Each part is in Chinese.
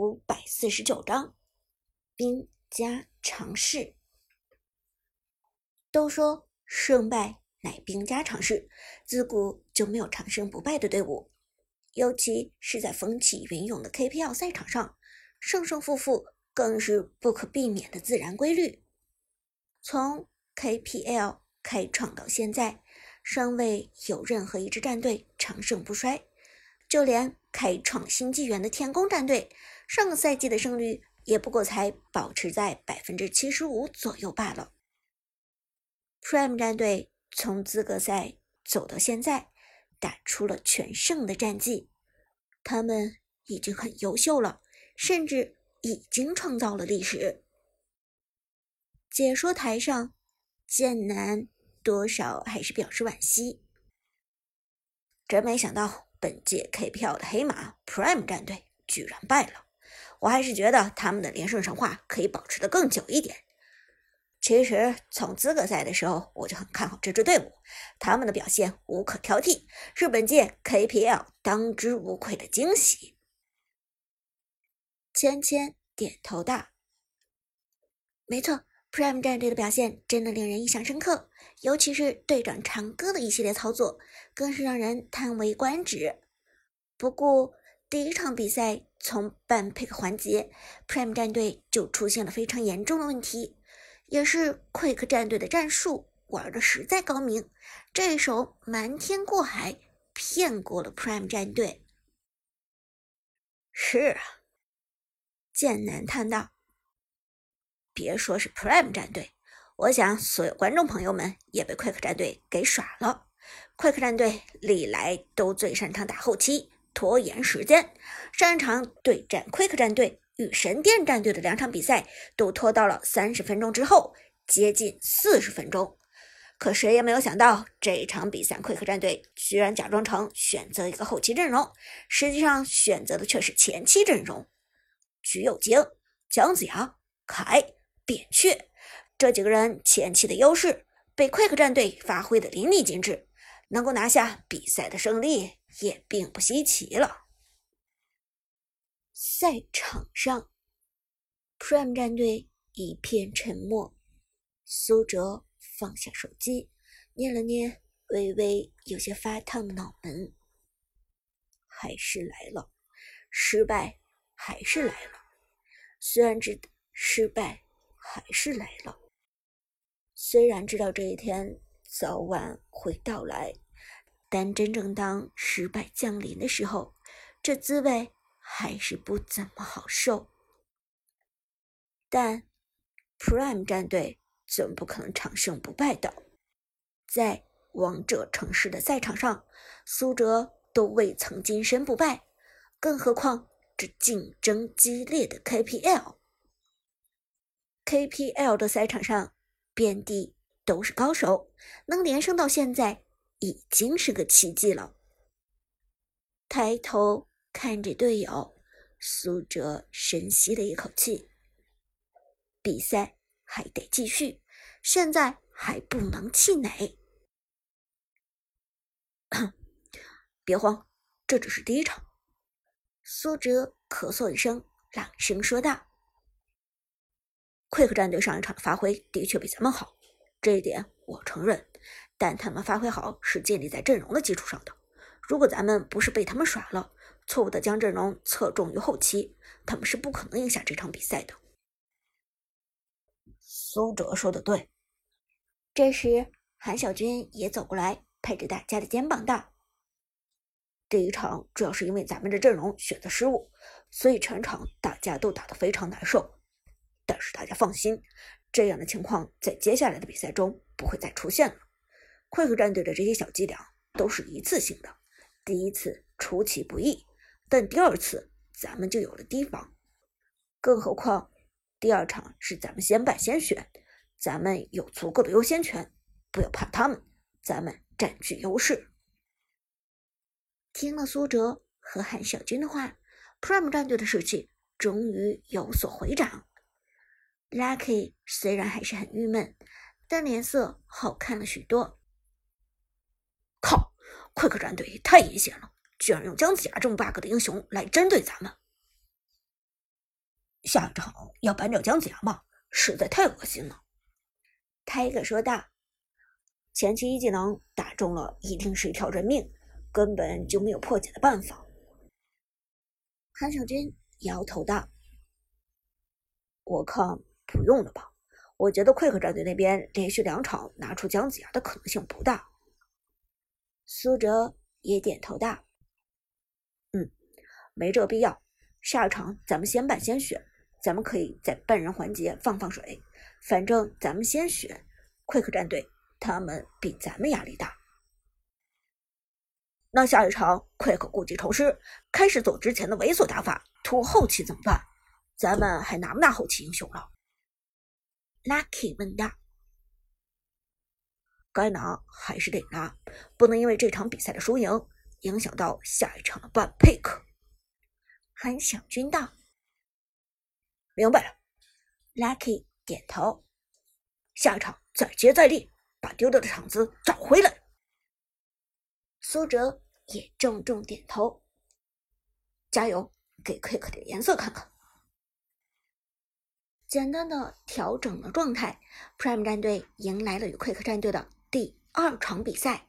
五百四十九章，兵家常事。都说胜败乃兵家常事，自古就没有长胜不败的队伍，尤其是在风起云涌的 KPL 赛场上，胜胜负负更是不可避免的自然规律。从 KPL 开创到现在，尚未有任何一支战队长盛不衰。就连开创新纪元的天宫战队，上个赛季的胜率也不过才保持在百分之七十五左右罢了。Prime 战队从资格赛走到现在，打出了全胜的战绩，他们已经很优秀了，甚至已经创造了历史。解说台上，剑南多少还是表示惋惜，真没想到。本届 KPL 的黑马 Prime 战队居然败了，我还是觉得他们的连胜神话可以保持的更久一点。其实从资格赛的时候我就很看好这支队伍，他们的表现无可挑剔，是本届 KPL 当之无愧的惊喜。芊芊点头道：“没错，Prime 战队的表现真的令人印象深刻。”尤其是队长长歌的一系列操作，更是让人叹为观止。不过，第一场比赛从半 pick 环节，Prime 战队就出现了非常严重的问题，也是 Quick 战队的战术玩的实在高明，这一手瞒天过海，骗过了 Prime 战队。是啊，剑南叹道：“别说是 Prime 战队。”我想，所有观众朋友们也被 Quick 战队给耍了。Quick 战队历来都最擅长打后期，拖延时间。上一场对战 Quick 战队与神殿战队的两场比赛，都拖到了三十分钟之后，接近四十分钟。可谁也没有想到，这一场比赛 Quick 战队居然假装成选择一个后期阵容，实际上选择的却是前期阵容。橘右京、姜子牙、凯、扁鹊。这几个人前期的优势被 Quick 战队发挥的淋漓尽致，能够拿下比赛的胜利也并不稀奇了。赛场上，Prime 战队一片沉默。苏哲放下手机，捏了捏微微有些发烫的脑门，还是来了，失败还是来了。虽然知道失败还是来了。虽然知道这一天早晚会到来，但真正当失败降临的时候，这滋味还是不怎么好受。但 Prime 战队总不可能长胜不败的，在王者城市的赛场上，苏哲都未曾金身不败，更何况这竞争激烈的 KPL？KPL 的赛场上。遍地都是高手，能连胜到现在已经是个奇迹了。抬头看着队友，苏哲深吸了一口气。比赛还得继续，现在还不能气馁。别慌，这只是第一场。苏哲咳嗽一声，朗声说道。快克战队上一场的发挥的确比咱们好，这一点我承认。但他们发挥好是建立在阵容的基础上的。如果咱们不是被他们耍了，错误的将阵容侧重于后期，他们是不可能赢下这场比赛的。苏哲说的对。这时，韩小军也走过来，拍着大家的肩膀道：“这一场主要是因为咱们的阵容选择失误，所以全场大家都打得非常难受。”但是大家放心，这样的情况在接下来的比赛中不会再出现了。Quick 战队的这些小伎俩都是一次性的，第一次出其不意，但第二次咱们就有了提防。更何况第二场是咱们先办先选，咱们有足够的优先权，不要怕他们，咱们占据优势。听了苏哲和韩小军的话，Prime 战队的士气终于有所回涨。Lucky 虽然还是很郁闷，但脸色好看了许多。靠，Quick 战队太阴险了，居然用姜子牙这么 bug 的英雄来针对咱们。下一场要扳掉姜子牙吗？实在太恶心了。泰戈说道：“前期一技能打中了，一定是一条人命，根本就没有破解的办法。”韩小军摇头道：“我看不用了吧，我觉得快克战队那边连续两场拿出姜子牙的可能性不大。”苏哲也点头道：“嗯，没这个必要。下一场咱们先办先选，咱们可以在半人环节放放水。反正咱们先选，Quick 战队，他们比咱们压力大。那下一场 Quick 故技重施，开始走之前的猥琐打法，拖后期怎么办？咱们还拿不拿后期英雄了？Lucky 问道。该拿还是得拿，不能因为这场比赛的输赢影响到下一场的半 pick。韩小军道：“明白了。”Lucky 点头。下一场再接再厉，把丢掉的场子找回来。苏哲也重重点头。加油，给 Quick 点颜色看看。简单的调整了状态，Prime 战队迎来了与 Quick 战队的。第二场比赛，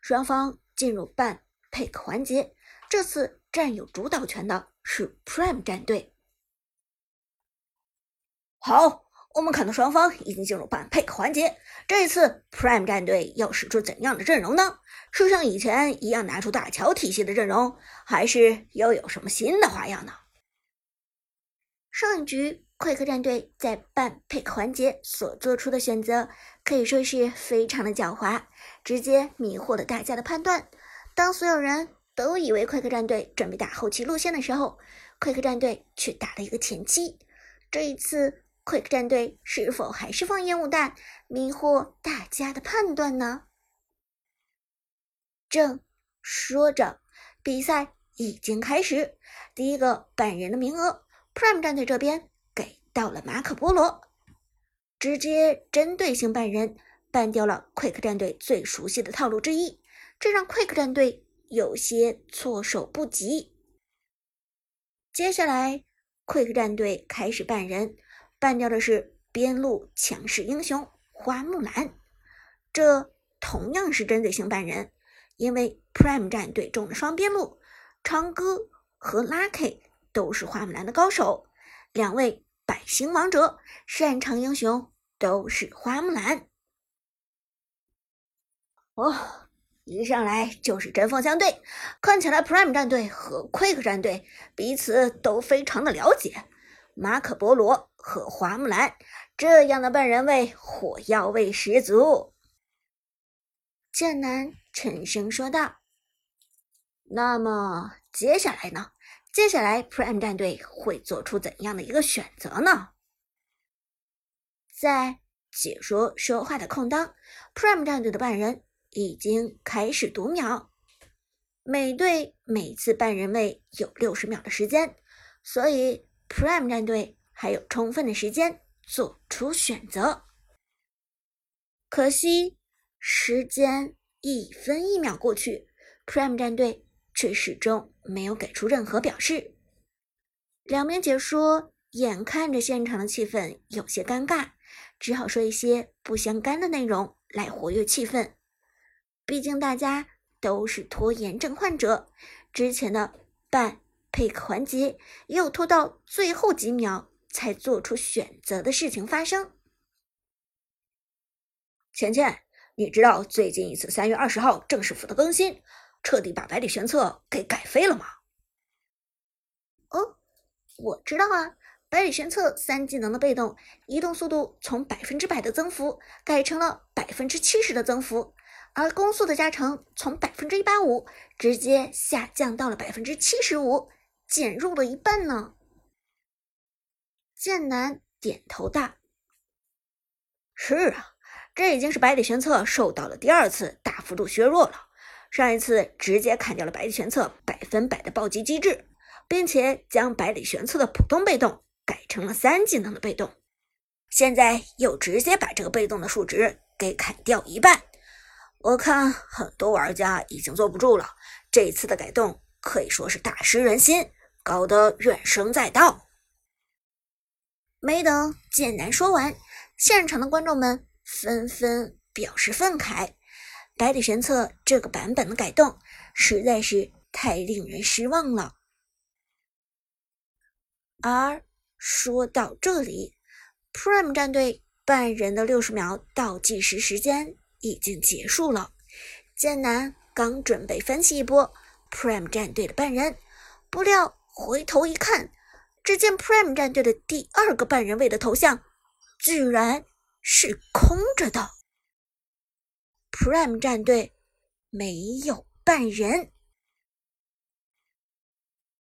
双方进入半 pick 环节。这次占有主导权的是 Prime 战队。好，我们看到双方已经进入半 pick 环节。这一次 Prime 战队要使出怎样的阵容呢？是像以前一样拿出大乔体系的阵容，还是又有什么新的花样呢？上一局。快克战队在半 pick 环节所做出的选择可以说是非常的狡猾，直接迷惑了大家的判断。当所有人都以为快克战队准备打后期路线的时候，快克战队却打了一个前期。这一次，快克战队是否还是放烟雾弹，迷惑大家的判断呢？正说着，比赛已经开始，第一个半人的名额，Prime 战队这边。到了马可波罗，直接针对性办人，办掉了 Quick 战队最熟悉的套路之一，这让 Quick 战队有些措手不及。接下来，Quick 战队开始办人，办掉的是边路强势英雄花木兰，这同样是针对性办人，因为 Prime 战队中的双边路长歌和 Lucky 都是花木兰的高手，两位。百星王者擅长英雄都是花木兰哦，一上来就是针锋相对，看起来 Prime 战队和 Quick 战队彼此都非常的了解。马可波罗和花木兰这样的半人位火药味十足。剑南沉声说道：“那么接下来呢？”接下来，Prime 战队会做出怎样的一个选择呢？在解说说话的空当，Prime 战队的半人已经开始读秒。每队每次半人位有六十秒的时间，所以 Prime 战队还有充分的时间做出选择。可惜，时间一分一秒过去，Prime 战队。却始终没有给出任何表示。两名解说眼看着现场的气氛有些尴尬，只好说一些不相干的内容来活跃气氛。毕竟大家都是拖延症患者，之前的半 pick 环节也有拖到最后几秒才做出选择的事情发生。钱钱，你知道最近一次三月二十号正式服的更新？彻底把百里玄策给改飞了吗？哦，我知道啊，百里玄策三技能的被动移动速度从百分之百的增幅改成了百分之七十的增幅，而攻速的加成从百分之一百五直接下降到了百分之七十五，减弱了一半呢。剑南点头道：“是啊，这已经是百里玄策受到了第二次大幅度削弱了。”上一次直接砍掉了百里玄策百分百的暴击机制，并且将百里玄策的普通被动改成了三技能的被动，现在又直接把这个被动的数值给砍掉一半。我看很多玩家已经坐不住了，这次的改动可以说是大失人心，搞得怨声载道。没等剑南说完，现场的观众们纷纷表示愤慨。百里神策这个版本的改动实在是太令人失望了。而说到这里，Prime 战队半人的六十秒倒计时时间已经结束了。剑南刚准备分析一波 Prime 战队的半人，不料回头一看，只见 Prime 战队的第二个半人位的头像居然是空着的。Prime 战队没有半人。